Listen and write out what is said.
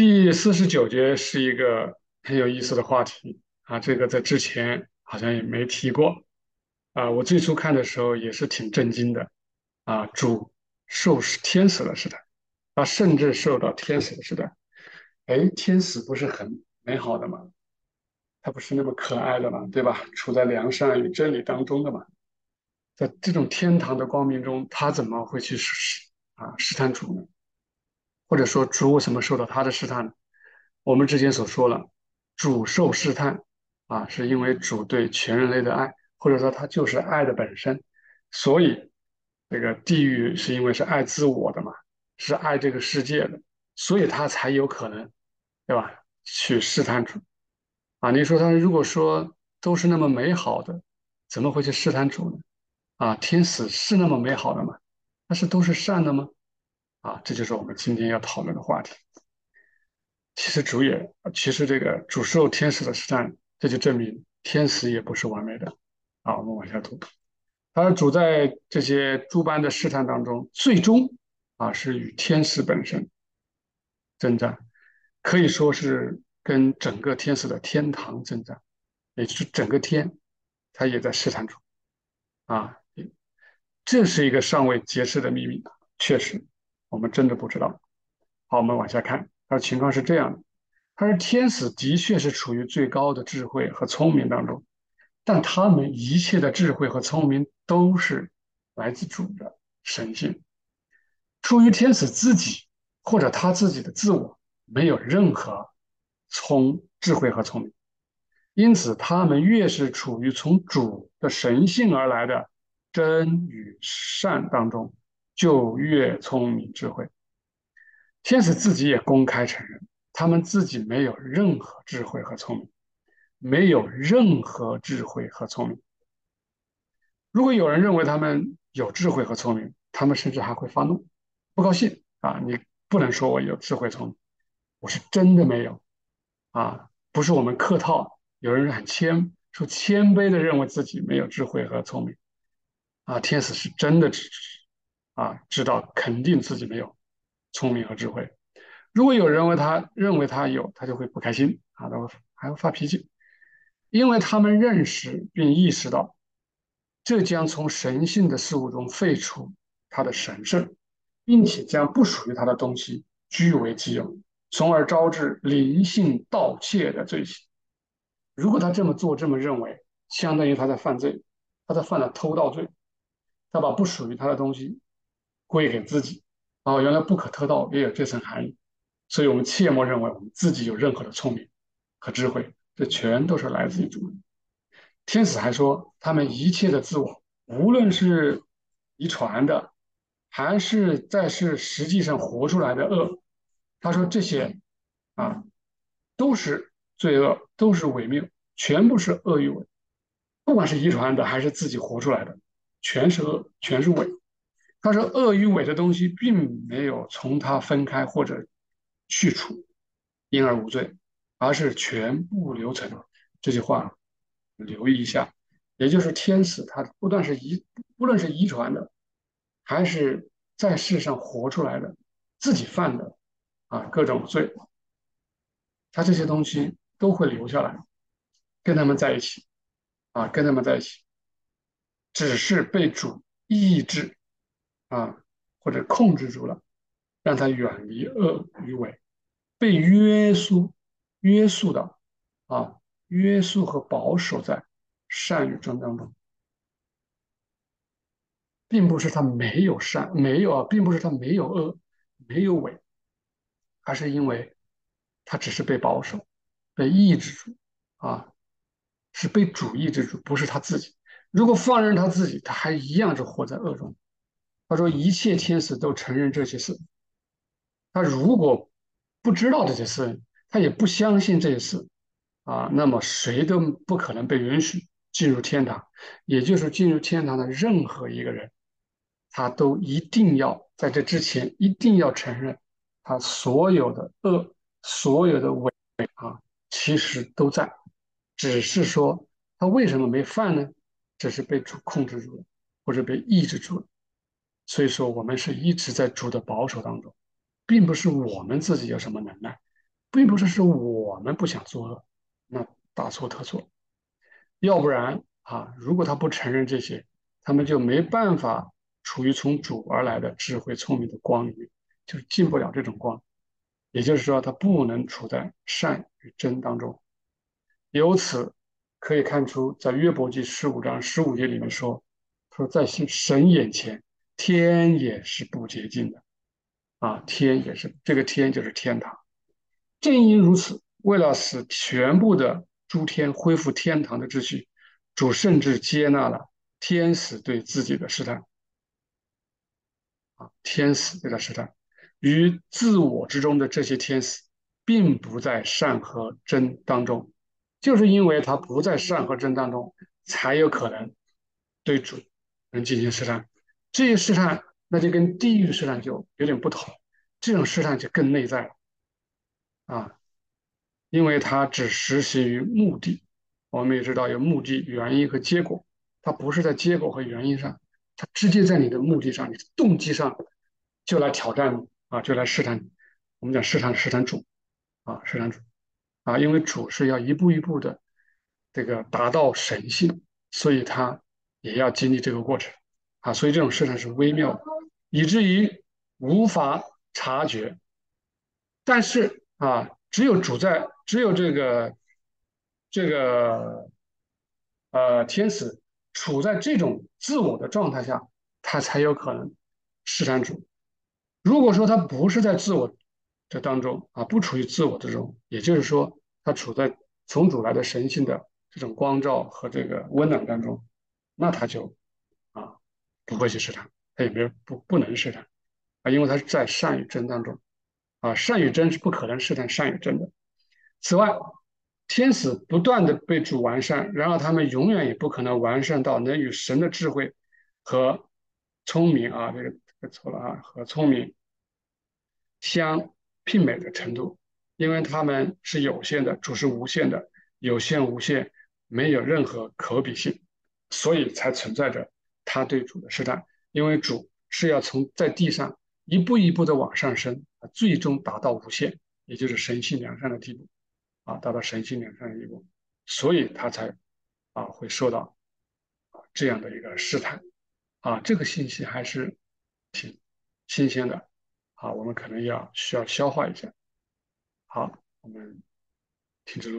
第四十九节是一个很有意思的话题啊，这个在之前好像也没提过啊。我最初看的时候也是挺震惊的啊，主受天使的试探，他甚至受到天使的试探。哎，天使不是很美好的吗？他不是那么可爱的吗？对吧？处在良善与真理当中的嘛，在这种天堂的光明中，他怎么会去试啊试探主呢？或者说主为什么受到他的试探呢？我们之前所说了，主受试探啊，是因为主对全人类的爱，或者说他就是爱的本身，所以这个地狱是因为是爱自我的嘛，是爱这个世界的，所以他才有可能，对吧？去试探主啊。你说他如果说都是那么美好的，怎么会去试探主呢？啊，天使是那么美好的吗？但是都是善的吗？啊，这就是我们今天要讨论的话题。其实主也，其实这个主受天使的试探，这就证明天使也不是完美的。啊，我们往下读。他主在这些诸般的试探当中，最终啊是与天使本身征战，可以说是跟整个天使的天堂征战，也就是整个天，他也在试探中。啊，这是一个尚未揭示的秘密，确实。我们真的不知道。好，我们往下看，他的情况是这样的：他说，天使的确是处于最高的智慧和聪明当中，但他们一切的智慧和聪明都是来自主的神性，出于天使自己或者他自己的自我，没有任何聪智慧和聪明。因此，他们越是处于从主的神性而来的真与善当中。就越聪明智慧，天使自己也公开承认，他们自己没有任何智慧和聪明，没有任何智慧和聪明。如果有人认为他们有智慧和聪明，他们甚至还会发怒，不高兴啊！你不能说我有智慧聪明，我是真的没有啊！不是我们客套，有人很谦，说谦卑的认为自己没有智慧和聪明啊！天使是真的支持。啊，知道肯定自己没有聪明和智慧。如果有人为他认为他有，他就会不开心啊，他会还会发脾气，因为他们认识并意识到，这将从神性的事物中废除他的神圣，并且将不属于他的东西据为己有，从而招致灵性盗窃的罪行。如果他这么做，这么认为，相当于他在犯罪，他在犯了偷盗罪，他把不属于他的东西。归给自己，哦，原来不可得道也有这层含义，所以我们切莫认为我们自己有任何的聪明和智慧，这全都是来自于主。天使还说，他们一切的自我，无论是遗传的，还是在是实际上活出来的恶，他说这些啊，都是罪恶，都是伪命，全部是恶与伪，不管是遗传的还是自己活出来的，全是恶，全是伪。他说：“恶与伪的东西并没有从他分开或者去除，因而无罪，而是全部留存。”这句话留意一下，也就是天使他不断是遗，不论是遗传的，还是在世上活出来的，自己犯的啊各种罪，他这些东西都会留下来，跟他们在一起啊，跟他们在一起，只是被主抑制。啊，或者控制住了，让他远离恶与伪，被约束、约束的啊，约束和保守在善与正当中，并不是他没有善，没有啊，并不是他没有恶，没有伪，而是因为他只是被保守、被抑制住啊，是被主抑制住，不是他自己。如果放任他自己，他还一样是活在恶中。他说：“一切天使都承认这些事。他如果不知道这些事，他也不相信这些事，啊，那么谁都不可能被允许进入天堂。也就是进入天堂的任何一个人，他都一定要在这之前一定要承认，他所有的恶、所有的伪啊，其实都在，只是说他为什么没犯呢？只是被主控制住了，或者被抑制住了。”所以说，我们是一直在主的保守当中，并不是我们自己有什么能耐，并不是是我们不想作恶，那大错特错。要不然啊，如果他不承认这些，他们就没办法处于从主而来的智慧聪明的光里面，就是进不了这种光。也就是说，他不能处在善与真当中。由此可以看出，在约伯记十五章十五节里面说：“说在神眼前，天也是不洁净的。”啊，天也是这个天就是天堂。正因如此，为了使全部的诸天恢复天堂的秩序，主甚至接纳了天使对自己的试探。啊，天使对他试探。与自我之中的这些天使，并不在善和真当中，就是因为他不在善和真当中，才有可能对主能进行试探。这些试探，那就跟地狱试探就有点不同，这种试探就更内在了啊，因为它只实行于目的。我们也知道有目的、原因和结果，它不是在结果和原因上，它直接在你的目的上、你的动机上就来挑战你。啊，就来试探你，我们讲试探试探主，啊，试探主，啊，因为主是要一步一步的这个达到神性，所以他也要经历这个过程，啊，所以这种试探是微妙的，以至于无法察觉。但是啊，只有主在，只有这个这个呃天使处在这种自我的状态下，他才有可能试探主。如果说他不是在自我这当中啊，不处于自我之中，也就是说，他处在从主来的神性的这种光照和这个温暖当中，那他就不会去试探，他也没有不不能试探啊，因为他是在善与真当中啊，善与真是不可能试探善与真的。此外，天使不断的被主完善，然而他们永远也不可能完善到能与神的智慧和聪明啊这个。错了啊，和聪明相媲美的程度，因为他们是有限的，主是无限的，有限无限，没有任何可比性，所以才存在着他对主的试探。因为主是要从在地上一步一步的往上升，最终达到无限，也就是神性良善的地步啊，达到神性良善的地步，所以他才啊会受到啊这样的一个试探啊，这个信息还是。挺新鲜的，好，我们可能要需要消化一下。好，我们停止录。